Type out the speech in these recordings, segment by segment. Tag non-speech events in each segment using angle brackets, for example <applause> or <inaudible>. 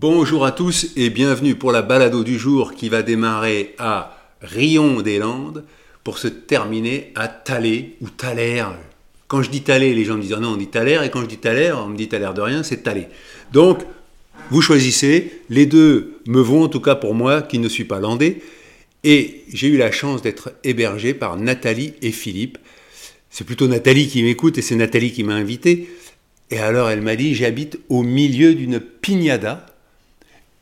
Bonjour à tous et bienvenue pour la balado du jour qui va démarrer à Rion-des-Landes pour se terminer à Thaler ou Thaler. Quand je dis Thaler, les gens me disent ah non, on dit Thaler, et quand je dis Thaler, on me dit Thaler de rien, c'est Thaler. Donc, vous choisissez, les deux me vont en tout cas pour moi qui ne suis pas landais, et j'ai eu la chance d'être hébergé par Nathalie et Philippe. C'est plutôt Nathalie qui m'écoute et c'est Nathalie qui m'a invité. Et alors elle m'a dit j'habite au milieu d'une pignada.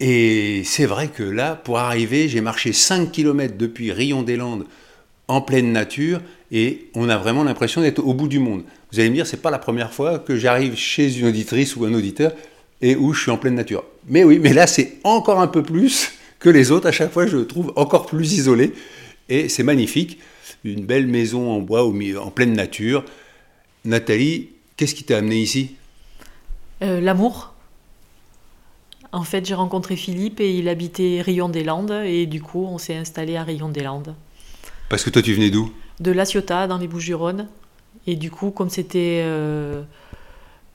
Et c'est vrai que là, pour arriver, j'ai marché 5 km depuis Rion-des-Landes en pleine nature et on a vraiment l'impression d'être au bout du monde. Vous allez me dire, c'est pas la première fois que j'arrive chez une auditrice ou un auditeur et où je suis en pleine nature. Mais oui, mais là, c'est encore un peu plus que les autres. À chaque fois, je le trouve encore plus isolé et c'est magnifique. Une belle maison en bois en pleine nature. Nathalie, qu'est-ce qui t'a amené ici? Euh, L'amour. En fait, j'ai rencontré Philippe et il habitait Rion-des-Landes et du coup, on s'est installé à Rion-des-Landes. Parce que toi, tu venais d'où? De La Ciotat, dans les Bouches-du-Rhône. Et du coup, comme c'était euh,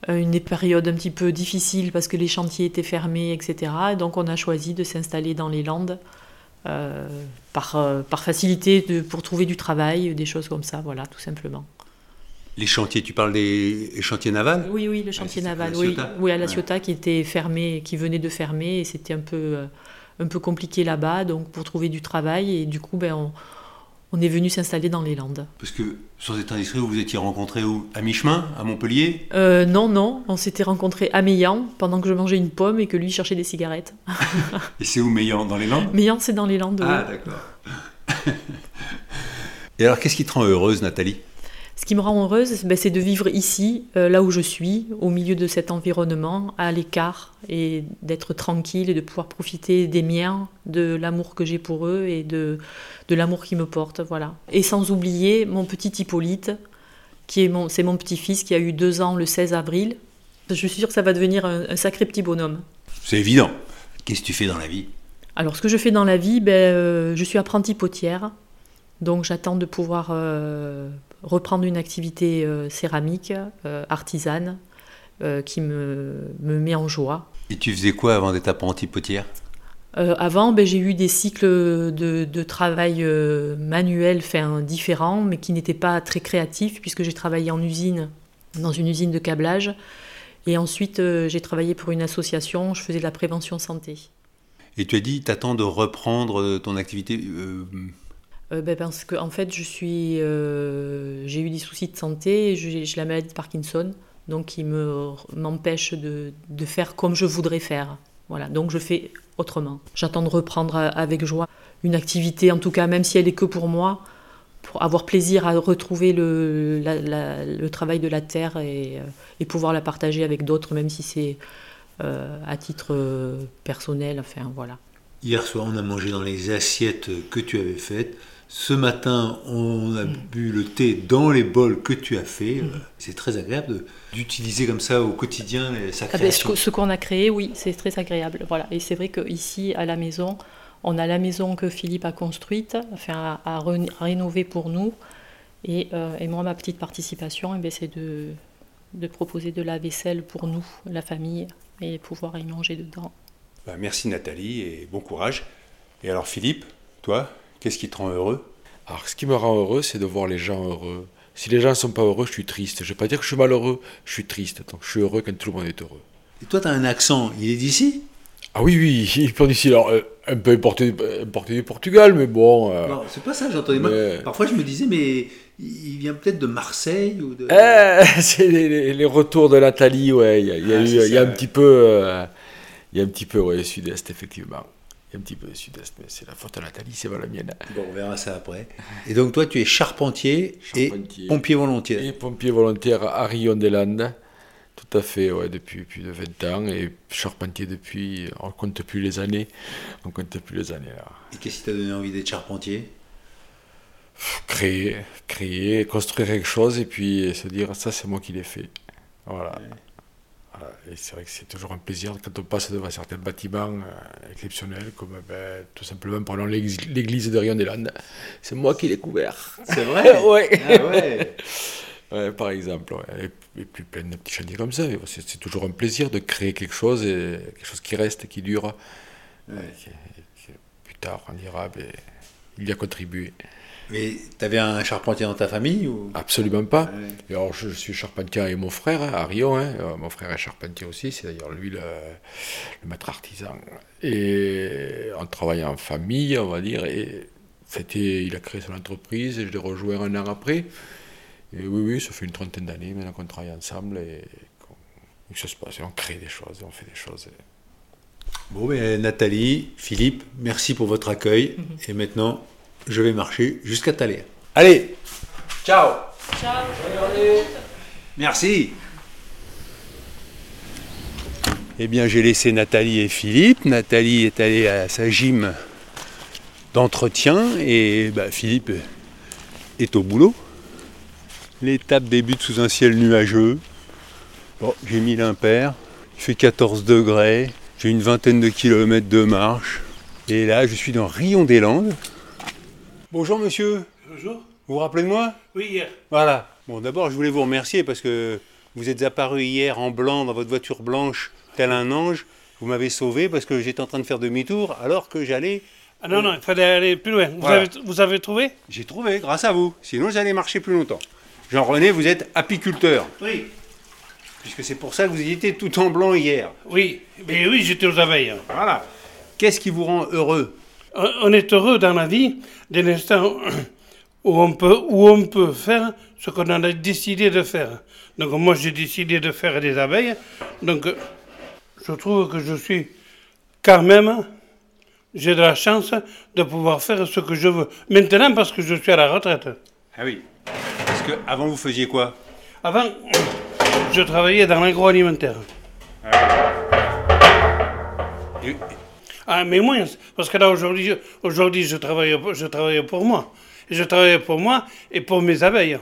une période un petit peu difficile parce que les chantiers étaient fermés, etc., donc on a choisi de s'installer dans les Landes euh, par, euh, par facilité de, pour trouver du travail, des choses comme ça, voilà, tout simplement. Les chantiers, tu parles des chantiers navals? Oui, oui, le chantier à naval, oui, oui, à La Ouais. Ciotat qui était fermé, qui venait de fermer, et c'était un peu, euh, un peu compliqué là-bas, donc pour trouver du travail, et du coup, ben, on, on est venu s'installer dans les Landes. Parce que, sans être indiscret, vous vous étiez rencontrés où? À mi-chemin À Montpellier? Euh, non, non, on s'était rencontrés à Meillan pendant que je mangeais une pomme et que lui cherchait des cigarettes. <laughs> Et c'est où Meillan? Dans les Landes? Meillan, c'est dans les Landes. Ah, oui. d'accord. <laughs> Et alors, qu'est-ce qui te rend heureuse, Nathalie? Ce qui me rend heureuse, ben, c'est de vivre ici, euh, là où je suis, au milieu de cet environnement, à l'écart, et d'être tranquille et de pouvoir profiter des miens, de l'amour que j'ai pour eux et de, de l'amour qu'ils me portent. Voilà. Et sans oublier mon petit Hippolyte, qui est mon, c'est mon petit-fils qui a eu deux ans le 16 avril. Je suis sûre que ça va devenir un, un sacré petit bonhomme. C'est évident. Qu'est-ce que tu fais dans la vie? Alors, ce que je fais dans la vie, ben, euh, je suis apprentie potière. Donc, j'attends de pouvoir euh, reprendre une activité euh, céramique, euh, artisane, euh, qui me, me met en joie. Et tu faisais quoi avant d'être apprenti potière Euh, avant, ben, j'ai eu des cycles de, de travail euh, manuel enfin, différents, mais qui n'étaient pas très créatifs, puisque j'ai travaillé en usine, dans une usine de câblage. Et ensuite, euh, j'ai travaillé pour une association, je faisais de la prévention santé. Et tu as dit, t'attends de reprendre ton activité. Euh, ben, parce que en fait, je suis, euh, j'ai eu des soucis de santé, j'ai la maladie de Parkinson, donc qui me m'empêche de, de faire comme je voudrais faire. Voilà, donc je fais autrement. J'attends de reprendre euh, avec joie une activité, en tout cas, même si elle est que pour moi, pour avoir plaisir à retrouver le, le travail de la terre et, et pouvoir la partager avec d'autres, même si c'est à titre personnel. Enfin, voilà. Hier soir, on a mangé dans les assiettes que tu avais faites. Ce matin, on a bu le thé dans les bols que tu as fait. Euh, C'est très agréable d'utiliser comme ça au quotidien sa Ah ben, ce création. ce qu'on a créé, oui, c'est très agréable. Voilà. Et c'est vrai qu'ici, à la maison, on a la maison que Philippe a construite, enfin, re- à rénover pour nous. Et, euh, et moi, ma petite participation, eh ben, c'est de, de proposer de la vaisselle pour nous, la famille, et pouvoir y manger dedans. Bah, merci Nathalie et bon courage. Et alors Philippe, toi, qu'est-ce qui te rend heureux? Alors, ce qui me rend heureux, c'est de voir les gens heureux. Si les gens ne sont pas heureux, je suis triste. Je ne vais pas dire que je suis malheureux, je suis triste. Donc, je suis heureux quand tout le monde est heureux. Et toi, tu as un accent, il est d'ici? Ah oui, oui, <laughs> il peut d'ici. Alors, euh, un peu importé, importé du Portugal, mais bon. euh, Non, c'est pas ça, j'entendais. Mais- Parfois, je me disais, mais il vient peut-être de Marseille ou de. eh, <laughs> c'est les, les- les retours de Nathalie, ouais. Il y a, il y a Ah, eu- c'est il y a ça, un petit peu. euh, il y a un petit peu, ouais, sud-est, effectivement. Un petit peu de sud-est, mais c'est la faute à Nathalie, c'est pas la mienne. Bon, on verra ça après. Et donc, toi, tu es charpentier, Charpentier. et pompier volontaire. Et pompier volontaire à Rion des Landes. Tout à fait, ouais, depuis plus de 20 ans et charpentier depuis, on ne compte plus les années, on compte plus les années là. Et qu'est-ce qui t'a donné envie d'être charpentier? Créer, créer, construire quelque chose et puis se dire ça c'est moi qui l'ai fait. Voilà. Voilà. Et c'est vrai que c'est toujours un plaisir quand on passe devant certains bâtiments euh, exceptionnels, comme ben, tout simplement prenons l'église de Rion-des-Landes. C'est moi qui l'ai couvert. C'est vrai <laughs> Ouais. Ah ouais Ouais, par exemple, ouais. et, puis plein de petits chantiers comme ça. C'est toujours un plaisir de créer quelque chose, et quelque chose qui reste, qui dure, Ouais. et plus tard on dira, ben, il y a contribué. Mais t'avais un charpentier dans ta famille ou? Absolument pas. Ouais. Et alors, je suis charpentier avec mon frère, hein, à Rio. hein. Euh, Mon frère est charpentier aussi, c'est d'ailleurs lui le, le maître artisan. Et on travaille en famille, on va dire. Et c'était, il a créé son entreprise et je l'ai rejoint un an après. Et oui, oui, ça fait une trentaine d'années maintenant qu'on travaille ensemble et qu'on- et que ça se passe. Et on crée des choses, on fait des choses. Bon, ben, Nathalie, Philippe, merci pour votre accueil. Et maintenant, je vais marcher jusqu'à Thaler. Allez Ciao Ciao. Merci Eh bien, j'ai laissé Nathalie et Philippe. Nathalie est allée à sa gym d'entretien et bah, Philippe est au boulot. L'étape débute sous un ciel nuageux. Bon, j'ai mis l'impair. Il fait 14 degrés. J'ai une vingtaine de kilomètres de marche. Et là, je suis dans Rion-des-Landes. Bonjour monsieur, Bonjour. vous vous rappelez de moi? Oui, hier. voilà. Bon, d'abord, je voulais vous remercier parce que vous êtes apparu hier en blanc dans votre voiture blanche, tel un ange. Vous m'avez sauvé parce que j'étais en train de faire demi-tour alors que j'allais. Ah non, non, il fallait aller plus loin. Vous, Voilà. avez, vous avez trouvé? J'ai trouvé, grâce à vous. Sinon, j'allais marcher plus longtemps. Jean-René, vous êtes apiculteur, Oui. puisque c'est pour ça que vous étiez tout en blanc hier. Oui. Mais oui, j'étais aux abeilles. Voilà. Qu'est-ce qui vous rend heureux? On est heureux dans la vie dès l'instant où on peut, où on peut faire ce qu'on a décidé de faire. Donc moi, j'ai décidé de faire des abeilles. Donc je trouve que je suis quand même, j'ai de la chance de pouvoir faire ce que je veux. Maintenant, parce que je suis à la retraite. Ah oui. Parce que avant vous faisiez quoi? Avant, je travaillais dans l'agroalimentaire. Et- Ah, mais moins, parce que là, aujourd'hui, aujourd'hui je, travaille, je travaille pour moi. Je travaille pour moi et pour mes abeilles.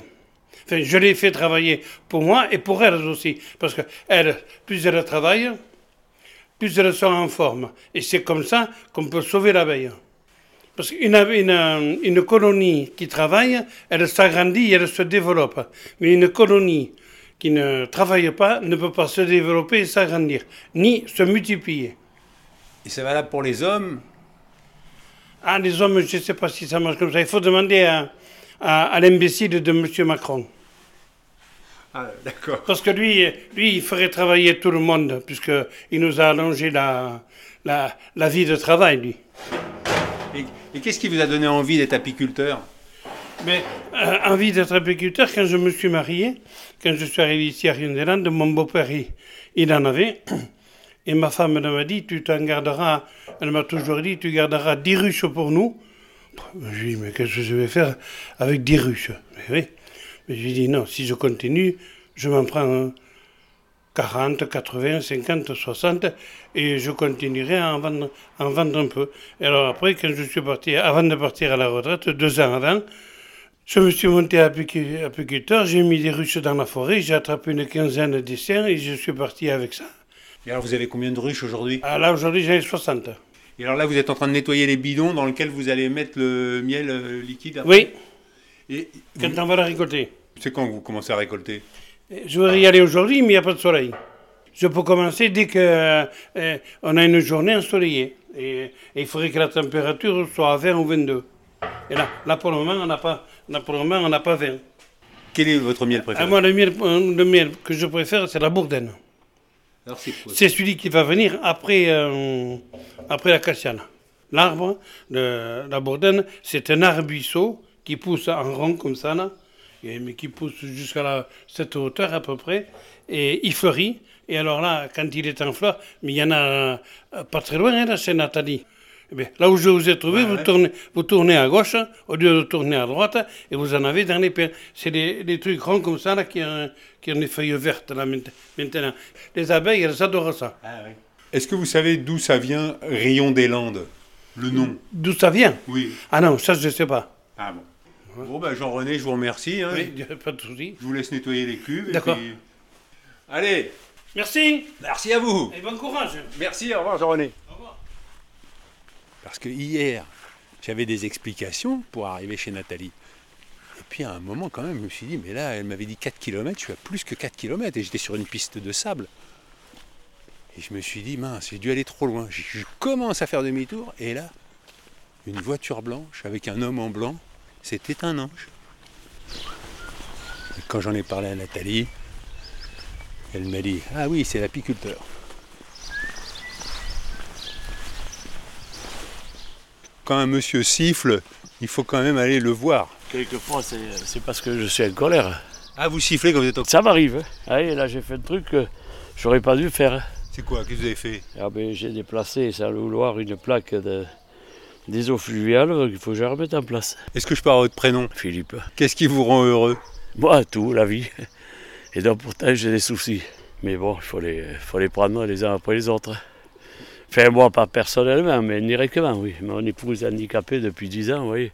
Enfin, je les fais travailler pour moi et pour elles aussi. Parce que elles, plus elles travaillent, plus elles sont en forme. Et c'est comme ça qu'on peut sauver l'abeille. Parce qu'une une, euh, une colonie qui travaille, elle s'agrandit et elle se développe. Mais une colonie qui ne travaille pas ne peut pas se développer et s'agrandir, ni se multiplier. Et c'est valable pour les hommes? Ah, les hommes, je ne sais pas si ça marche comme ça. Il faut demander à, à, à l'imbécile de M. Macron. Ah, d'accord. Parce que lui, lui, il ferait travailler tout le monde, puisqu'il nous a allongé la, la, la vie de travail, lui. Et, et qu'est-ce qui vous a donné envie d'être apiculteur? Mais euh, envie d'être apiculteur, quand je me suis marié, quand je suis arrivé ici à Rion-des-Landes, mon beau-père, il, il en avait. Et ma femme m'a dit, tu t'en garderas, elle m'a toujours dit, tu garderas 10 ruches pour nous. Je lui ai dit, mais qu'est-ce que je vais faire avec 10 ruches? Mais oui. Mais je lui ai dit, non, si je continue, je m'en prends euh, 40, 80, 50, 60, et je continuerai à en vendre, à en vendre un peu. Et alors après, quand je suis parti, avant de partir à la retraite, deux ans avant, je me suis monté apicu- apiculteur, j'ai mis des ruches dans la forêt, j'ai attrapé une quinzaine d'essaims et je suis parti avec ça. Et alors vous avez combien de ruches aujourd'hui Ah, là, aujourd'hui, j'en ai 60. Et alors là vous êtes en train de nettoyer les bidons dans lesquels vous allez mettre le miel euh, liquide après Oui, Et quand on va la récolter. c'est quand que vous commencez à récolter Je voudrais y aller aujourd'hui, mais il n'y a pas de soleil. Je peux commencer dès qu'on a une journée ensoleillée. Et, et il faudrait que la température soit à 20 ou 22. Et là, là pour le moment, on n'a pas, là, pour le moment, on n'a pas 20. Quel est votre miel préféré? Ah, moi, le miel, le miel que je préfère, c'est la bourdaine. C'est C'est celui qui va venir après, euh, la cassiane. L'arbre de la bourdaine, c'est un arbuisseau qui pousse en rond comme ça, mais qui pousse jusqu'à cette hauteur à peu près, et il fleurit. Et alors là, quand il est en fleur, mais il y en a euh, pas très loin, hein, là, chez Nathalie. Eh bien, là où je vous ai trouvé, vous, tournez, vous tournez à gauche au lieu de tourner à droite et vous en avez dans les pieds. C'est des, des trucs ronds comme ça là, qui, ont, qui ont des feuilles vertes là maintenant. Les abeilles, elles adorent ça. Est-ce que vous savez d'où ça vient, Rion des Landes Le nom? D'où ça vient? Oui. Ah non, ça je ne sais pas. Ah bon. Bon, ben Jean-René, je vous remercie. hein. Oui, <laughs> pas de souci. Je vous laisse nettoyer les cubes. et D'accord. puis- Allez, Merci merci à vous. et bon courage. Merci, au revoir Jean-René. Parce que hier, j'avais des explications pour arriver chez Nathalie. Et puis à un moment quand même, je me suis dit, mais là, elle m'avait dit 4 km, je suis à plus que 4 km et j'étais sur une piste de sable. Et je me suis dit, mince, j'ai dû aller trop loin. Je commence à faire demi-tour et là, une voiture blanche avec un homme en blanc, c'était un ange. Et quand j'en ai parlé à Nathalie, elle m'a dit, ah oui, c'est l'apiculteur. Quand un monsieur siffle, il faut quand même aller le voir. Quelquefois, c'est parce que je suis en colère. Ah, vous sifflez quand vous êtes au... Ça m'arrive. hein. Ah, là, j'ai fait un truc que j'aurais pas dû faire. C'est quoi Qu'est-ce que vous avez fait? Ah, ben, j'ai déplacé sans le vouloir une plaque de, des eaux fluviales qu'il faut que je remette en place. Est-ce que je avoir votre prénom? Philippe. Qu'est-ce qui vous rend heureux? Moi, tout, la vie. Et donc, pourtant, j'ai des soucis. Mais bon, il faut les, faut les prendre les uns après les autres. Enfin, moi, pas personnellement, mais indirectement, oui. Mon épouse handicapée depuis 10 ans, oui.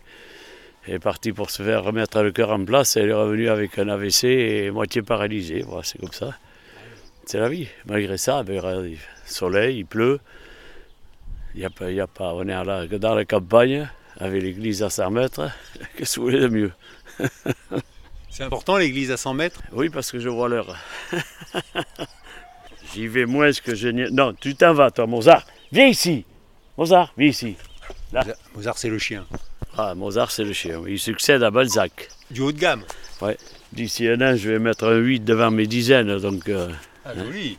Elle est partie pour se faire remettre le cœur en place. Elle est revenue avec un AVC et moitié paralysée. Voilà, c'est comme ça. C'est la vie. Malgré ça, ben, il soleil, il pleut. Il y a pas, il y a pas, on est là, dans la campagne, avec l'église à 100 mètres. <laughs> Qu'est-ce que vous voulez de mieux? C'est important l'église à 100 mètres? Oui, parce que je vois l'heure. <laughs> J'y vais moins que je n'y... Non, tu t'en vas, toi, Mozart. Viens ici. Mozart, viens ici. Mozart, c'est le chien. Ah, Mozart, c'est le chien. Il succède à Balzac. Du haut de gamme. D'ici un an, je vais mettre un 8 devant mes dizaines. Donc, euh, Ah, joli.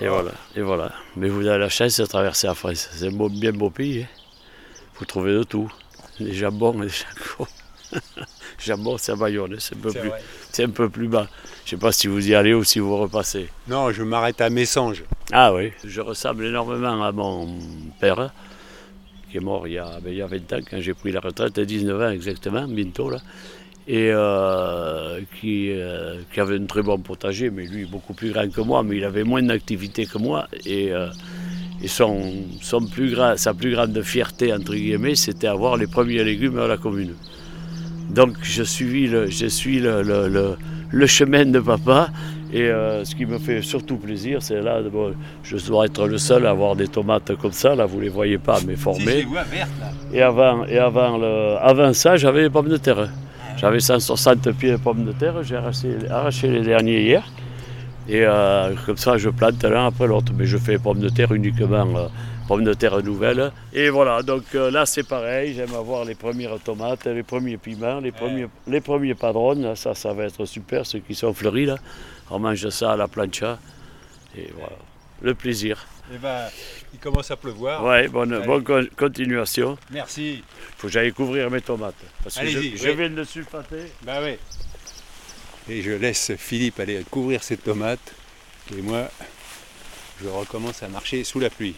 et voilà, et voilà. Mais vous avez la chance de traverser la France. C'est un beau- bien beau pays. hein. Vous trouvez de tout. Des jambons des jambons. Jambon, c'est à Bayonne. C'est un, peu plus- vrai. c'est un peu plus bas. Je ne sais pas si vous y allez ou si vous repassez. Non, je m'arrête à Messanges. Ah oui, je ressemble énormément à mon père, qui est mort il y a, ben, il y a 20 ans, quand j'ai pris la retraite, à 19 ans exactement, bientôt là, et euh, qui, euh, qui avait un très bon potager, mais lui beaucoup plus grand que moi, mais il avait moins d'activité que moi, et, euh, et son, son plus grand, sa plus grande fierté, entre guillemets, c'était avoir les premiers légumes à la commune. Donc je suis le, je suis le, le- le- le chemin de papa. Et euh, ce qui me fait surtout plaisir, c'est là, bon, je dois être le seul à avoir des tomates comme ça. Là, vous les voyez pas, mais formées. Et avant, et avant, le, avant ça, j'avais les pommes de terre. J'avais 160 pieds de pommes de terre. J'ai arraché, arraché les derniers hier. Et euh, comme ça, je plante l'un après l'autre. Mais je fais les pommes de terre uniquement euh, pommes de terre nouvelles. Et voilà, donc euh, là, c'est pareil. J'aime avoir les premières tomates, les premiers piments, les premiers, les premiers padrones. Ça, ça va être super, ceux qui sont fleuris là. On mange ça à la plancha. Et voilà, le plaisir. Eh ben, il commence à pleuvoir. Ouais, bonne, bonne con- continuation. Merci. Faut que j'aille couvrir mes tomates. Parce que je, Allez-y, je oui. viens de le sulfater. Bah oui. Et je laisse Philippe aller couvrir ses tomates. Et moi, je recommence à marcher sous la pluie.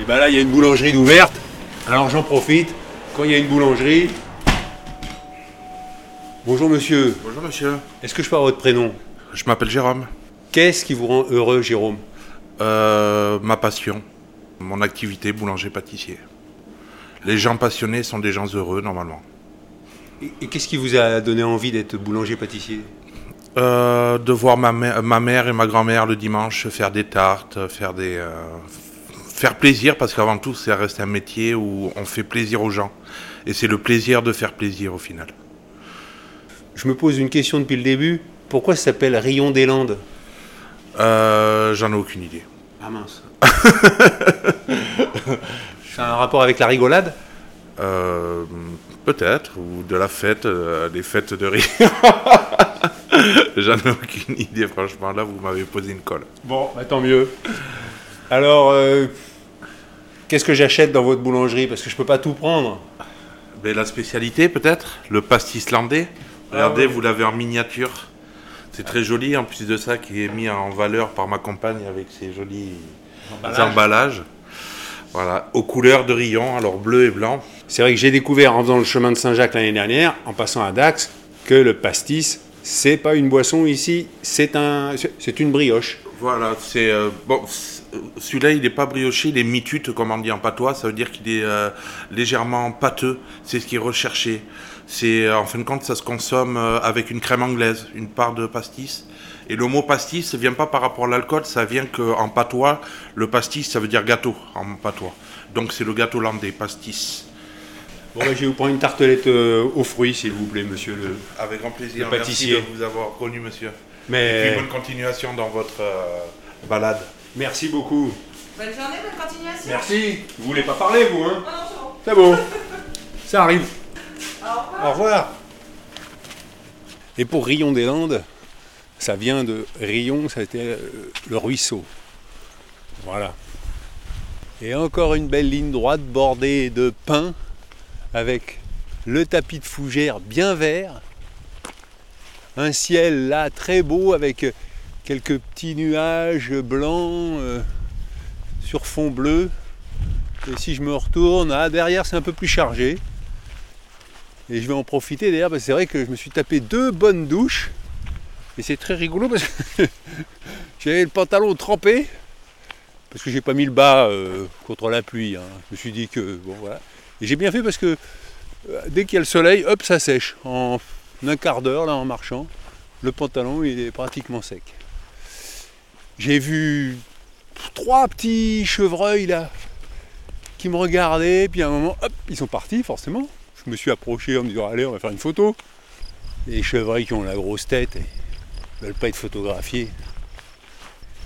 Et ben là, il y a une boulangerie d'ouverte. Alors j'en profite. Quand il y a une boulangerie. Bonjour monsieur. Bonjour monsieur, Est-ce que je peux avoir votre prénom? Je m'appelle Jérôme. Qu'est-ce qui vous rend heureux, Jérôme? Euh, ma passion, mon activité boulanger-pâtissier. Les gens passionnés sont des gens heureux normalement. Et, et qu'est-ce qui vous a donné envie d'être boulanger-pâtissier Euh, de voir ma, mè- ma mère et ma grand-mère le dimanche faire des tartes, faire des euh, faire plaisir parce qu'avant tout ça reste un métier où on fait plaisir aux gens et c'est le plaisir de faire plaisir au final. Je me pose une question depuis le début. Pourquoi ça s'appelle Rion des Landes? Euh, J'en ai aucune idée. Ah mince. <laughs> C'est un rapport avec la rigolade? Euh, Peut-être, ou de la fête, euh, des fêtes de rire. <laughs> J'en ai aucune idée, franchement. Là, vous m'avez posé une colle. Bon, bah, tant mieux. Alors, euh, qu'est-ce que j'achète dans votre boulangerie? Parce que je peux pas tout prendre. Mais la spécialité, peut-être Le pastis islandais. Regardez, ouais. vous l'avez en miniature. C'est très joli, en plus de ça, qui est mis en valeur par ma compagne avec ses jolis emballages. Voilà, aux couleurs de Rion, alors bleu et blanc. C'est vrai que j'ai découvert en faisant le chemin de Saint-Jacques l'année dernière, en passant à Dax, que le pastis, c'est pas une boisson ici, c'est un, c'est une brioche. Voilà, c'est euh, bon. Celui-là, il n'est pas brioché, il est mitute, comme on dit en patois. Ça veut dire qu'il est euh, légèrement pâteux. C'est ce qui est recherché. C'est en fin de compte, ça se consomme euh, avec une crème anglaise, une part de pastis. Et le mot pastis ne vient pas par rapport à l'alcool, ça vient qu'en patois, le pastis, ça veut dire gâteau en patois. Donc c'est le gâteau landais, pastis. Bon, bah, je vais vous prendre une tartelette euh, aux fruits, s'il vous plaît, monsieur le. Avec grand plaisir. Le pâtissier. Merci de vous avoir connu, monsieur. Mais Et puis bonne continuation dans votre euh, balade. Merci beaucoup. Bonne journée, bonne continuation. Merci. Vous voulez pas parler, vous, hein Oh non, c'est bon. C'est bon. <laughs> Ça arrive. Au revoir. Au revoir. Et pour Rion des Landes, ça vient de Rion, ça a été euh, le ruisseau. Voilà. Et encore une belle ligne droite bordée de pins avec le tapis de fougère bien vert. Un ciel là très beau avec quelques petits nuages blancs euh, sur fond bleu. Et si je me retourne, ah, derrière c'est un peu plus chargé. Et je vais en profiter d'ailleurs parce que c'est vrai que je me suis tapé deux bonnes douches. Et c'est très rigolo parce que <laughs> j'avais le pantalon trempé. Parce que j'ai pas mis le bas euh, contre la pluie. hein. Je me suis dit que bon voilà. Et j'ai bien fait parce que euh, dès qu'il y a le soleil, hop, ça sèche. En un quart d'heure là en marchant, le pantalon il est pratiquement sec. J'ai vu trois petits chevreuils là qui me regardaient, puis à un moment, hop, ils sont partis forcément. Je me suis approché en me disant allez on va faire une photo. Les chevreuils qui ont la grosse tête et veulent pas être photographiés.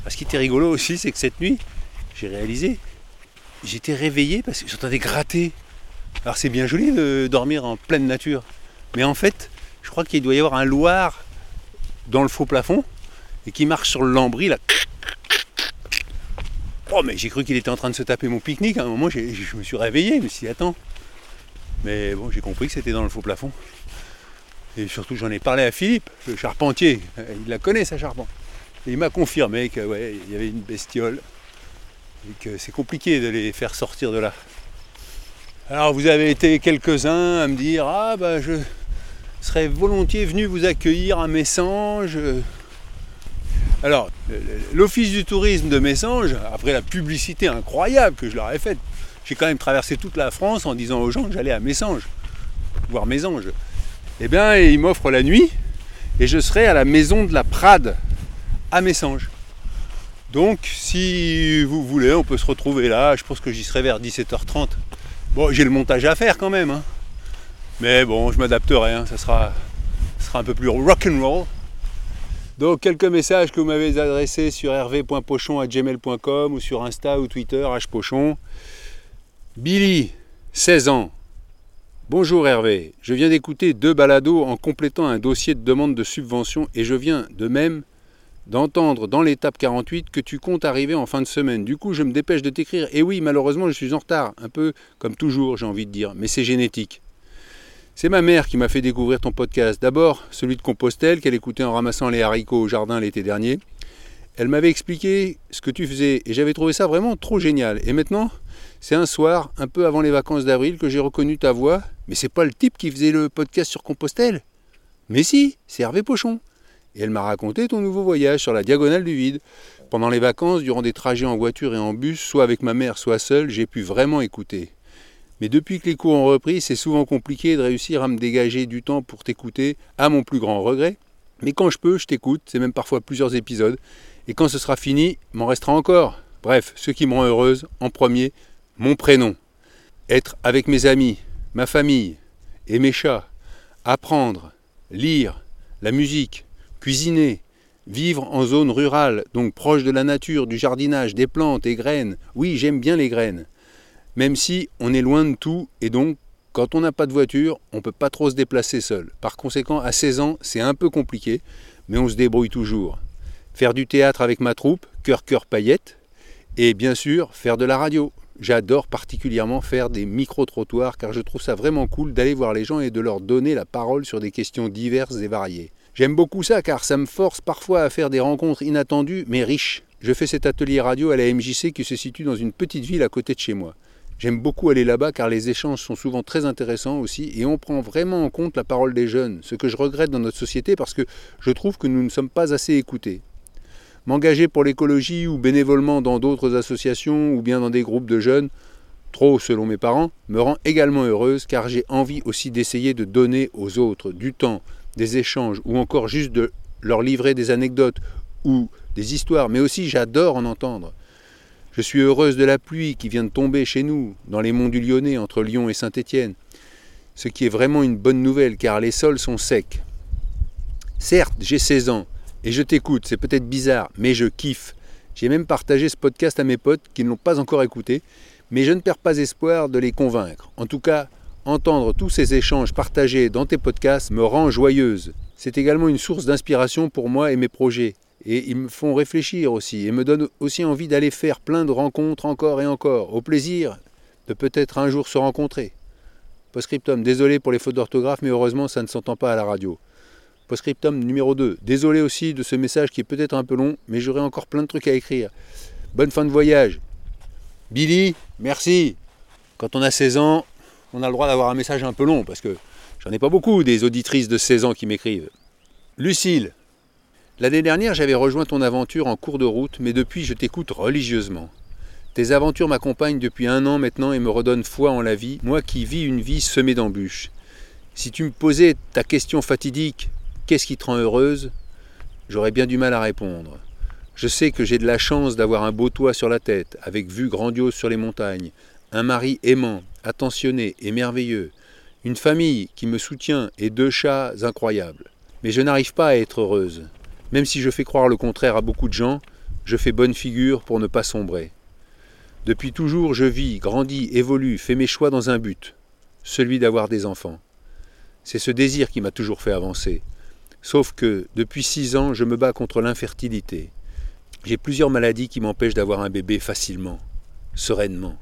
Ah, Ce qui était rigolo aussi, c'est que cette nuit, j'ai réalisé, j'étais réveillé parce que j'entendais gratter. Alors c'est bien joli de dormir en pleine nature, mais en fait, je crois qu'il doit y avoir un loir dans le faux plafond et qui marche sur le lambris là. Oh mais j'ai cru qu'il était en train de se taper mon pique-nique. À un moment, je me suis réveillé, suis dit attends. Mais bon, j'ai compris que c'était dans le faux plafond. Et surtout, j'en ai parlé à Philippe, le charpentier. Il la connaît, sa charpente. Et il m'a confirmé qu'il y avait une bestiole et que c'est compliqué de les faire sortir de là. Alors, vous avez été quelques-uns à me dire Ah, bah, je serais volontiers venu vous accueillir à Messanges. Alors, l'Office du tourisme de Messanges, après la publicité incroyable que je leur ai faite, j'ai quand même traversé toute la France en disant aux gens que j'allais à Messanges, voir Mésanges. Eh bien, ils m'offrent la nuit et je serai à la maison de la Prade à Messanges. Donc, si vous voulez, on peut se retrouver là. Je pense que j'y serai vers 17h30. Bon, j'ai le montage à faire quand même. hein. Mais bon, je m'adapterai. hein. Ça, sera, ça sera un peu plus rock'n'roll. Donc, quelques messages que vous m'avez adressés sur hervé.pochon.gmail.com ou sur Insta ou Twitter, hpochon. Billy, 16 ans. Bonjour Hervé, je viens d'écouter deux balados en complétant un dossier de demande de subvention et je viens de même d'entendre dans l'étape 48 que tu comptes arriver en fin de semaine. Du coup, je me dépêche de t'écrire. Et oui, malheureusement, je suis en retard, un peu comme toujours, j'ai envie de dire, mais c'est génétique. C'est ma mère qui m'a fait découvrir ton podcast. D'abord, celui de Compostelle qu'elle écoutait en ramassant les haricots au jardin l'été dernier. Elle m'avait expliqué ce que tu faisais et j'avais trouvé ça vraiment trop génial. Et maintenant, c'est un soir, un peu avant les vacances d'avril, que j'ai reconnu ta voix. Mais c'est pas le type qui faisait le podcast sur Compostelle. Mais si, c'est Hervé Pochon. Et elle m'a raconté ton nouveau voyage sur la diagonale du vide. Pendant les vacances, durant des trajets en voiture et en bus, soit avec ma mère, soit seule, j'ai pu vraiment écouter. Mais depuis que les cours ont repris, c'est souvent compliqué de réussir à me dégager du temps pour t'écouter, à mon plus grand regret. Mais quand je peux, je t'écoute, c'est même parfois plusieurs épisodes. Et quand ce sera fini, m'en restera encore. Bref, ce qui me rend heureuse, en premier, mon prénom. Être avec mes amis, ma famille et mes chats. Apprendre, lire, la musique, cuisiner, vivre en zone rurale, donc proche de la nature, du jardinage, des plantes et graines. Oui, j'aime bien les graines. Même si on est loin de tout et donc quand on n'a pas de voiture, on ne peut pas trop se déplacer seul. Par conséquent, à 16 ans, c'est un peu compliqué, mais on se débrouille toujours. Faire du théâtre avec ma troupe, cœur cœur paillettes, et bien sûr faire de la radio. J'adore particulièrement faire des micro-trottoirs car je trouve ça vraiment cool d'aller voir les gens et de leur donner la parole sur des questions diverses et variées. J'aime beaucoup ça car ça me force parfois à faire des rencontres inattendues mais riches. je fais cet atelier radio à la MJC qui se situe dans une petite ville à côté de chez moi. J'aime beaucoup aller là-bas car les échanges sont souvent très intéressants aussi et on prend vraiment en compte la parole des jeunes, ce que je regrette dans notre société parce que je trouve que nous ne sommes pas assez écoutés. M'engager pour l'écologie ou bénévolement dans d'autres associations ou bien dans des groupes de jeunes, trop selon mes parents, me rend également heureuse car j'ai envie aussi d'essayer de donner aux autres du temps, des échanges ou encore juste de leur livrer des anecdotes ou des histoires, mais aussi j'adore en entendre. Je suis heureuse de la pluie qui vient de tomber chez nous, dans les monts du Lyonnais, entre Lyon et Saint-Étienne. Ce qui est vraiment une bonne nouvelle, car les sols sont secs. Certes, j'ai 16 ans, et je t'écoute, c'est peut-être bizarre, mais je kiffe. J'ai même partagé ce podcast à mes potes qui ne l'ont pas encore écouté, mais je ne perds pas espoir de les convaincre. En tout cas, entendre tous ces échanges partagés dans tes podcasts me rend joyeuse. C'est également une source d'inspiration pour moi et mes projets et ils me font réfléchir aussi et me donnent aussi envie d'aller faire plein de rencontres encore et encore, au plaisir de peut-être un jour se rencontrer. Postscriptum, désolé pour les fautes d'orthographe, mais heureusement ça ne s'entend pas à la radio. Postscriptum numéro 2, désolé aussi de ce message qui est peut-être un peu long, mais j'aurai encore plein de trucs à écrire. Bonne fin de voyage. Billy, merci. Quand on a 16 ans, on a le droit d'avoir un message un peu long, parce que j'en ai pas beaucoup des auditrices de 16 ans qui m'écrivent. Lucille, L'année dernière, j'avais rejoint ton aventure en cours de route, mais depuis, je t'écoute religieusement. Tes aventures m'accompagnent depuis un an maintenant et me redonnent foi en la vie, moi qui vis une vie semée d'embûches. Si tu me posais ta question fatidique, qu'est-ce qui te rend heureuse? J'aurais bien du mal à répondre. Je sais que j'ai de la chance d'avoir un beau toit sur la tête, avec vue grandiose sur les montagnes, un mari aimant, attentionné et merveilleux, une famille qui me soutient et deux chats incroyables. Mais je n'arrive pas à être heureuse. Même si je fais croire le contraire à beaucoup de gens, je fais bonne figure pour ne pas sombrer. Depuis toujours, je vis, grandis, évolue, fais mes choix dans un but, celui d'avoir des enfants. C'est ce désir qui m'a toujours fait avancer. Sauf que, depuis six ans, je me bats contre l'infertilité. J'ai plusieurs maladies qui m'empêchent d'avoir un bébé facilement, sereinement.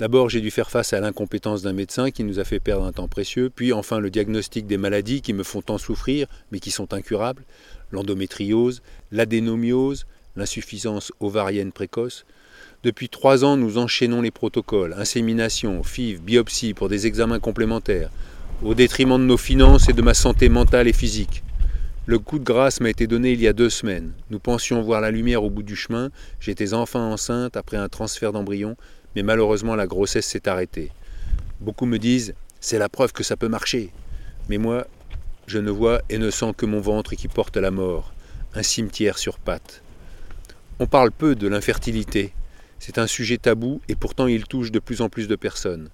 D'abord, j'ai dû faire face à l'incompétence d'un médecin qui nous a fait perdre un temps précieux, puis enfin le diagnostic des maladies qui me font tant souffrir, mais qui sont incurables, l'endométriose, l'adénomiose, l'insuffisance ovarienne précoce. Depuis trois ans, nous enchaînons les protocoles, insémination, FIV, biopsie pour des examens complémentaires, au détriment de nos finances et de ma santé mentale et physique. Le coup de grâce m'a été donné il y a deux semaines. Nous pensions voir la lumière au bout du chemin. J'étais enfin enceinte après un transfert d'embryon, mais malheureusement la grossesse s'est arrêtée. Beaucoup me disent c'est la preuve que ça peut marcher. Mais moi, je ne vois et ne sens que mon ventre qui porte la mort, un cimetière sur pattes. On parle peu de l'infertilité. C'est un sujet tabou et pourtant il touche de plus en plus de personnes.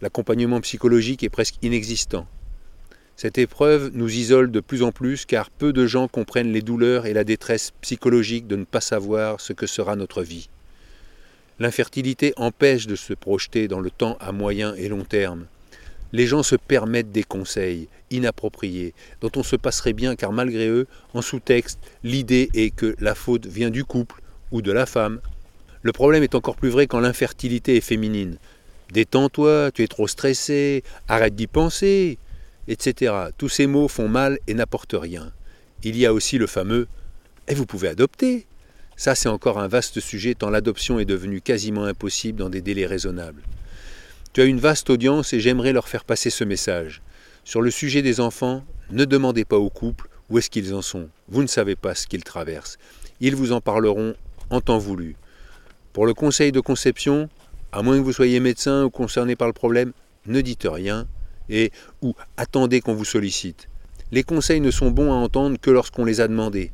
L'accompagnement psychologique est presque inexistant. Cette épreuve nous isole de plus en plus car peu de gens comprennent les douleurs et la détresse psychologique de ne pas savoir ce que sera notre vie. L'infertilité empêche de se projeter dans le temps à moyen et long terme les gens se permettent des conseils inappropriés, dont on se passerait bien car malgré eux, en sous-texte, l'idée est que la faute vient du couple ou de la femme. Le problème est encore plus vrai quand l'infertilité est féminine. Détends-toi, tu es trop stressé, arrête d'y penser, etc. Tous ces mots font mal et n'apportent rien. Il y a aussi le fameux Et vous pouvez adopter. Ça, c'est encore un vaste sujet tant l'adoption est devenue quasiment impossible dans des délais raisonnables. Tu as une vaste audience et j'aimerais leur faire passer ce message. Sur le sujet des enfants, ne demandez pas aux couples où est-ce qu'ils en sont. Vous ne savez pas ce qu'ils traversent. Ils vous en parleront en temps voulu. Pour le conseil de conception, à moins que vous soyez médecin ou concerné par le problème, ne dites rien et ou attendez qu'on vous sollicite. Les conseils ne sont bons à entendre que lorsqu'on les a demandés.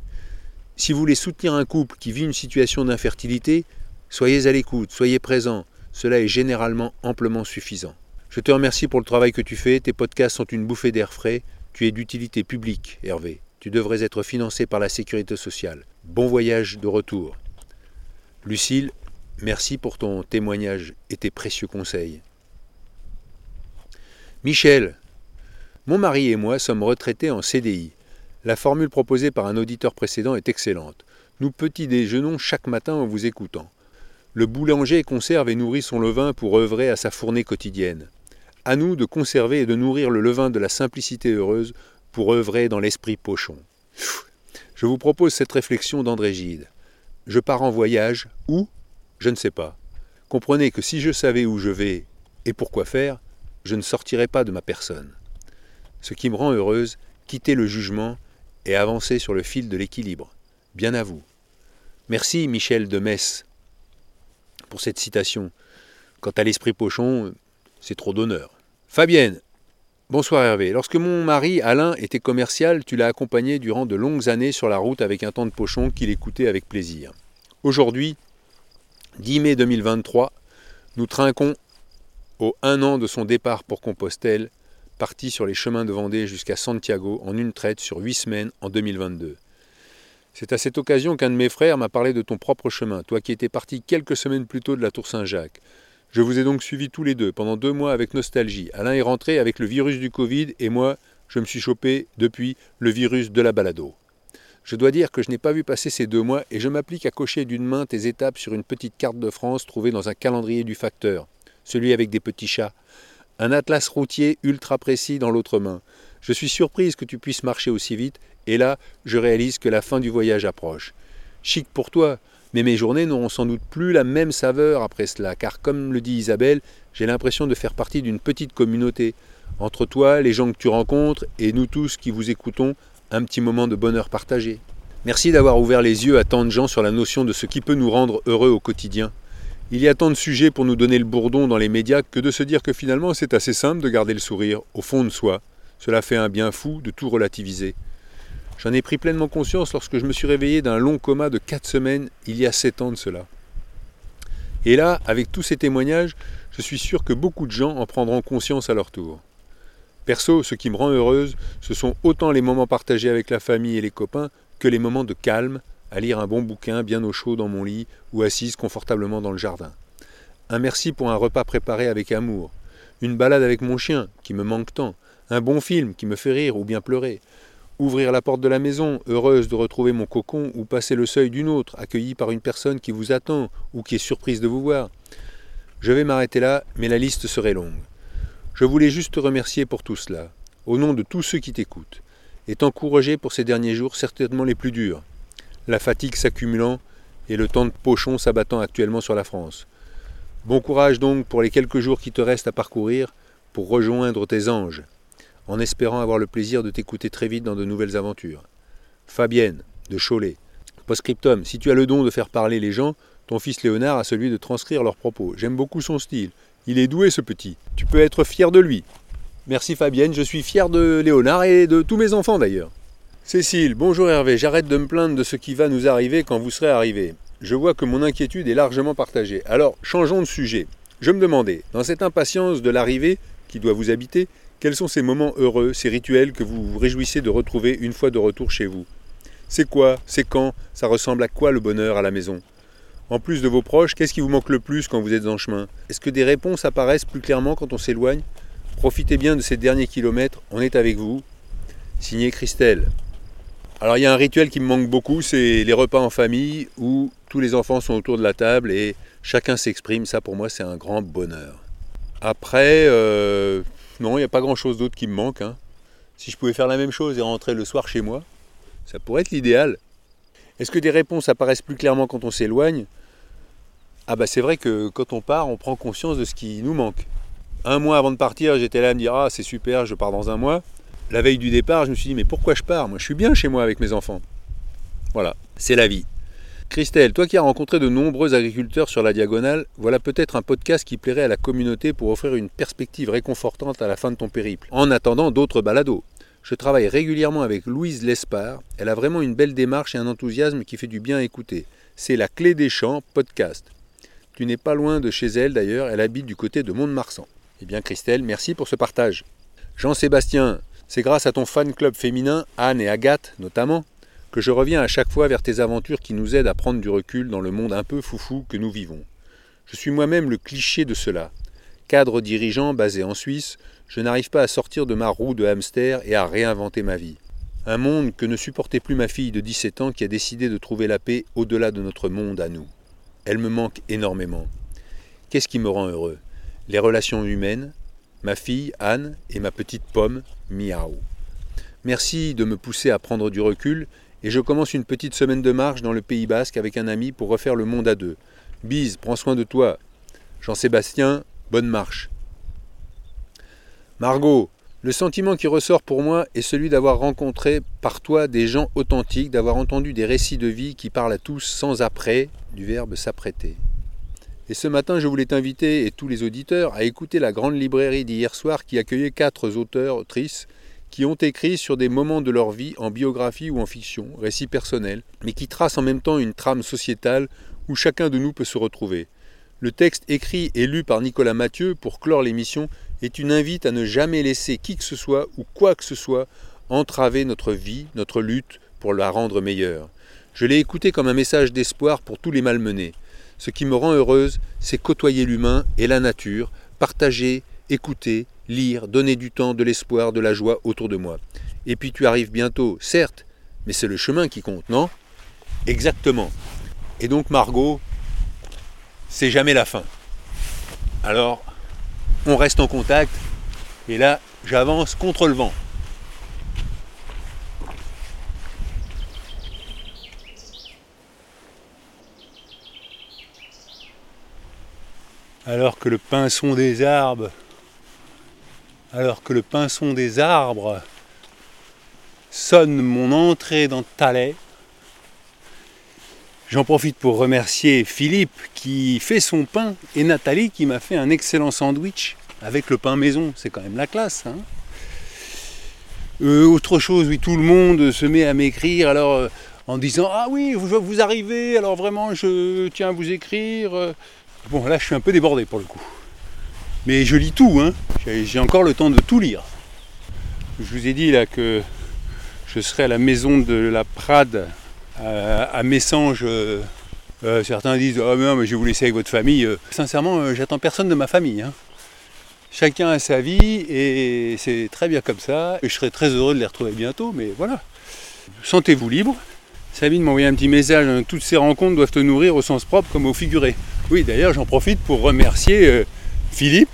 Si vous voulez soutenir un couple qui vit une situation d'infertilité, soyez à l'écoute, soyez présent, cela est généralement amplement suffisant. Je te remercie pour le travail que tu fais, tes podcasts sont une bouffée d'air frais, tu es d'utilité publique, Hervé. Tu devrais être financé par la sécurité sociale. Bon voyage de retour. Lucille, merci pour ton témoignage et tes précieux conseils. Michel, mon mari et moi sommes retraités en CDI. La formule proposée par un auditeur précédent est excellente. Nous petit déjeunons chaque matin en vous écoutant. Le boulanger conserve et nourrit son levain pour œuvrer à sa fournée quotidienne. À nous de conserver et de nourrir le levain de la simplicité heureuse pour œuvrer dans l'esprit pochon. Je vous propose cette réflexion d'André Gide. Je pars en voyage, où Je ne sais pas. Comprenez que si je savais où je vais et pourquoi faire, je ne sortirais pas de ma personne. Ce qui me rend heureuse, quitter le jugement et avancer sur le fil de l'équilibre. Bien à vous. Merci Michel de Metz pour cette citation. Quant à l'esprit pochon, c'est trop d'honneur. Fabienne, bonsoir Hervé. Lorsque mon mari Alain était commercial, tu l'as accompagné durant de longues années sur la route avec un temps de pochon qu'il écoutait avec plaisir. Aujourd'hui, 10 mai 2023, nous trinquons au un an de son départ pour Compostelle, parti sur les chemins de Vendée jusqu'à Santiago en une traite sur huit semaines en 2022. C'est à cette occasion qu'un de mes frères m'a parlé de ton propre chemin, toi qui étais parti quelques semaines plus tôt de la Tour Saint-Jacques. Je vous ai donc suivis tous les deux pendant deux mois avec nostalgie. Alain est rentré avec le virus du Covid et moi, je me suis chopé depuis le virus de la balado. Je dois dire que je n'ai pas vu passer ces deux mois et je m'applique à cocher d'une main tes étapes sur une petite carte de France trouvée dans un calendrier du facteur, celui avec des petits chats. Un atlas routier ultra précis dans l'autre main. Je suis surprise que tu puisses marcher aussi vite et là, je réalise que la fin du voyage approche. Chic pour toi, mais mes journées n'auront sans doute plus la même saveur après cela, car comme le dit Isabelle, j'ai l'impression de faire partie d'une petite communauté. Entre toi, les gens que tu rencontres, et nous tous qui vous écoutons, un petit moment de bonheur partagé. Merci d'avoir ouvert les yeux à tant de gens sur la notion de ce qui peut nous rendre heureux au quotidien. Il y a tant de sujets pour nous donner le bourdon dans les médias que de se dire que finalement c'est assez simple de garder le sourire au fond de soi. Cela fait un bien fou de tout relativiser. J'en ai pris pleinement conscience lorsque je me suis réveillé d'un long coma de 4 semaines il y a 7 ans de cela. Et là, avec tous ces témoignages, je suis sûr que beaucoup de gens en prendront conscience à leur tour. Perso, ce qui me rend heureuse, ce sont autant les moments partagés avec la famille et les copains que les moments de calme, à lire un bon bouquin bien au chaud dans mon lit ou assise confortablement dans le jardin. Un merci pour un repas préparé avec amour, une balade avec mon chien qui me manque tant, un bon film qui me fait rire ou bien pleurer, ouvrir la porte de la maison, heureuse de retrouver mon cocon, ou passer le seuil d'une autre, accueillie par une personne qui vous attend ou qui est surprise de vous voir. Je vais m'arrêter là, mais la liste serait longue. Je voulais juste te remercier pour tout cela, au nom de tous ceux qui t'écoutent, et t'encourager pour ces derniers jours certainement les plus durs, la fatigue s'accumulant et le temps de pochon s'abattant actuellement sur la France. Bon courage donc pour les quelques jours qui te restent à parcourir pour rejoindre tes anges, en espérant avoir le plaisir de t'écouter très vite dans de nouvelles aventures. Fabienne, de Cholet. Postscriptum, si tu as le don de faire parler les gens, ton fils Léonard a celui de transcrire leurs propos. J'aime beaucoup son style. Il est doué ce petit. Tu peux être fier de lui. Merci Fabienne, je suis fier de Léonard et de tous mes enfants d'ailleurs. Cécile, bonjour Hervé, j'arrête de me plaindre de ce qui va nous arriver quand vous serez arrivé. Je vois que mon inquiétude est largement partagée. Alors, changeons de sujet. Je me demandais, dans cette impatience de l'arrivée qui doit vous habiter, quels sont ces moments heureux, ces rituels que vous vous réjouissez de retrouver une fois de retour chez vous? C'est quoi C'est quand Ça ressemble à quoi le bonheur à la maison? En plus de vos proches, qu'est-ce qui vous manque le plus quand vous êtes en chemin? Est-ce que des réponses apparaissent plus clairement quand on s'éloigne? Profitez bien de ces derniers kilomètres, on est avec vous. Signé Christelle. Alors il y a un rituel qui me manque beaucoup, c'est les repas en famille où tous les enfants sont autour de la table et chacun s'exprime. Ça pour moi c'est un grand bonheur. Après, euh, non, il n'y a pas grand-chose d'autre qui me manque. Hein. Si je pouvais faire la même chose et rentrer le soir chez moi, ça pourrait être l'idéal. Est-ce que des réponses apparaissent plus clairement quand on s'éloigne? Ah bah c'est vrai que quand on part, on prend conscience de ce qui nous manque. Un mois avant de partir, j'étais là à me dire ah c'est super, je pars dans un mois. La veille du départ, je me suis dit mais pourquoi je pars? Moi je suis bien chez moi avec mes enfants. Voilà, c'est la vie. Christelle, toi qui as rencontré de nombreux agriculteurs sur la diagonale, voilà peut-être un podcast qui plairait à la communauté pour offrir une perspective réconfortante à la fin de ton périple, en attendant d'autres balados. Je travaille régulièrement avec Louise Lespard, elle a vraiment une belle démarche et un enthousiasme qui fait du bien à écouter. C'est la clé des champs podcast. Tu n'es pas loin de chez elle d'ailleurs, elle habite du côté de Mont-de-Marsan. Eh bien Christelle, merci pour ce partage. Jean-Sébastien, c'est grâce à ton fan club féminin, Anne et Agathe notamment, que je reviens à chaque fois vers tes aventures qui nous aident à prendre du recul dans le monde un peu foufou que nous vivons. Je suis moi-même le cliché de cela. Cadre dirigeant basé en Suisse, je n'arrive pas à sortir de ma roue de hamster et à réinventer ma vie. Un monde que ne supportait plus ma fille de 17 ans qui a décidé de trouver la paix au-delà de notre monde à nous. Elle me manque énormément. Qu'est-ce qui me rend heureux? Les relations humaines, ma fille Anne et ma petite pomme Miaou. Merci de me pousser à prendre du recul et je commence une petite semaine de marche dans le Pays Basque avec un ami pour refaire le monde à deux. Bise, prends soin de toi. Jean-Sébastien, bonne marche. Margot, le sentiment qui ressort pour moi est celui d'avoir rencontré par toi des gens authentiques, d'avoir entendu des récits de vie qui parlent à tous sans après, du verbe s'apprêter. Et ce matin, je voulais t'inviter et tous les auditeurs à écouter la grande librairie d'hier soir qui accueillait quatre auteurs, autrices, qui ont écrit sur des moments de leur vie en biographie ou en fiction, récits personnels, mais qui tracent en même temps une trame sociétale où chacun de nous peut se retrouver. Le texte écrit et lu par Nicolas Mathieu pour clore l'émission est une invite à ne jamais laisser qui que ce soit ou quoi que ce soit entraver notre vie, notre lutte pour la rendre meilleure. Je l'ai écouté comme un message d'espoir pour tous les malmenés. Ce qui me rend heureuse, c'est côtoyer l'humain et la nature, partager, écouter, lire, donner du temps, de l'espoir, de la joie autour de moi. Et puis tu arrives bientôt, certes, mais c'est le chemin qui compte, non? Exactement. Et donc Margot, c'est jamais la fin. Alors, on reste en contact, et là, j'avance contre le vent. Alors que le pinson des arbres, alors que le pinson des arbres sonne mon entrée dans Talais, j'en profite pour remercier Philippe qui fait son pain et Nathalie qui m'a fait un excellent sandwich avec le pain maison, c'est quand même la classe. Hein. Euh, autre chose, oui, tout le monde se met à m'écrire alors euh, en disant Ah oui, vous, vous arrivez, alors vraiment je tiens à vous écrire. Bon, là, je suis un peu débordé pour le coup. Mais je lis tout, hein. J'ai- encore le temps de tout lire. Je vous ai dit là que je serai à la maison de la Prade à, à Messanges. euh, euh, certains disent Ah, mais non, mais je vais vous laisser avec votre famille. Euh, Sincèrement, j'attends personne de ma famille. hein. Chacun a sa vie et c'est très bien comme ça. Et je serai très heureux de les retrouver bientôt, mais voilà. Sentez-vous libre. Sabine m'a envoyé un petit message. hein, Toutes ces rencontres doivent te nourrir au sens propre comme au figuré. Oui, d'ailleurs, j'en profite pour remercier euh, Philippe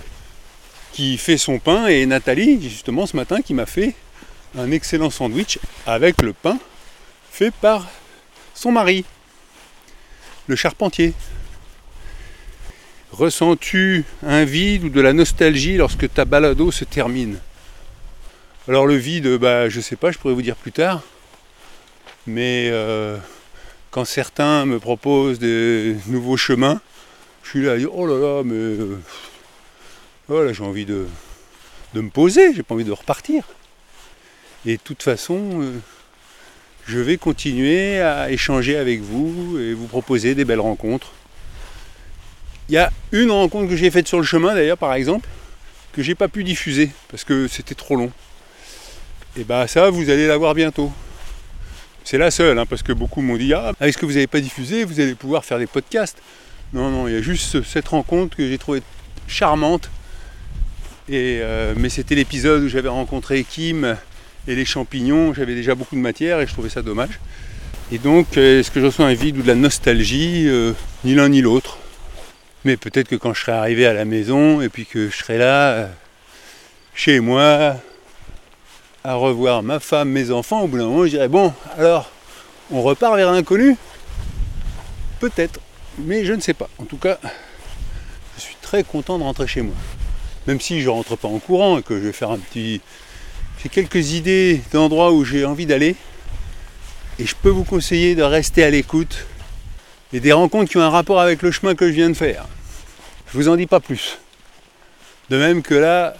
qui fait son pain et Nathalie, justement, ce matin, qui m'a fait un excellent sandwich avec le pain fait par son mari, le charpentier. Ressens-tu un vide ou de la nostalgie lorsque ta balado se termine? Alors le vide, bah, je sais pas, je pourrais vous dire plus tard. Mais euh, quand certains me proposent de nouveaux chemins, je suis là à dire oh là là, mais euh, oh j'ai envie de, de me poser, j'ai pas envie de repartir. Et de toute façon, euh, je vais continuer à échanger avec vous et vous proposer des belles rencontres. Il y a une rencontre que j'ai faite sur le chemin d'ailleurs par exemple, que j'ai pas pu diffuser parce que c'était trop long. Et bah ça vous allez la voir bientôt. C'est la seule, hein, parce que beaucoup m'ont dit Ah, est-ce que vous n'avez pas diffusé? Vous allez pouvoir faire des podcasts. Non, non, il y a juste ce- cette rencontre que j'ai trouvée charmante. Euh, mais c'était l'épisode où j'avais rencontré Kim et les champignons. J'avais déjà beaucoup de matière et je trouvais ça dommage. Et donc, euh, est-ce que je ressens un vide ou de la nostalgie Euh, Ni l'un ni l'autre? Mais peut-être que quand je serai arrivé à la maison et puis que je serai là, chez moi, à revoir ma femme, mes enfants, au bout d'un moment, je dirais bon, alors, on repart vers l'inconnu? Peut-être, mais je ne sais pas. En tout cas, je suis très content de rentrer chez moi. Même si je ne rentre pas en courant et que je vais faire un petit. J'ai quelques idées d'endroits où j'ai envie d'aller. Et je peux vous conseiller de rester à l'écoute et des rencontres qui ont un rapport avec le chemin que je viens de faire. Je vous en dis pas plus. De même que là,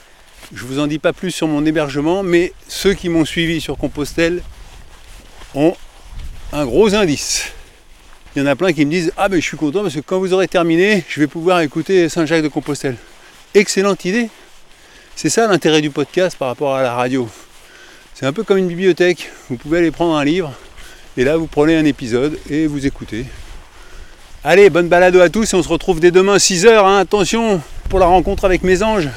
je vous en dis pas plus sur mon hébergement, mais ceux qui m'ont suivi sur Compostelle ont un gros indice. Il y en a plein qui me disent Ah, mais je suis content parce que quand vous aurez terminé, je vais pouvoir écouter Saint-Jacques de Compostelle. Excellente idée. C'est ça l'intérêt du podcast par rapport à la radio. C'est un peu comme une bibliothèque. Vous pouvez aller prendre un livre et là vous prenez un épisode et vous écoutez. Allez, bonne balado à tous et on se retrouve dès demain 6h. attention pour la rencontre avec mes anges.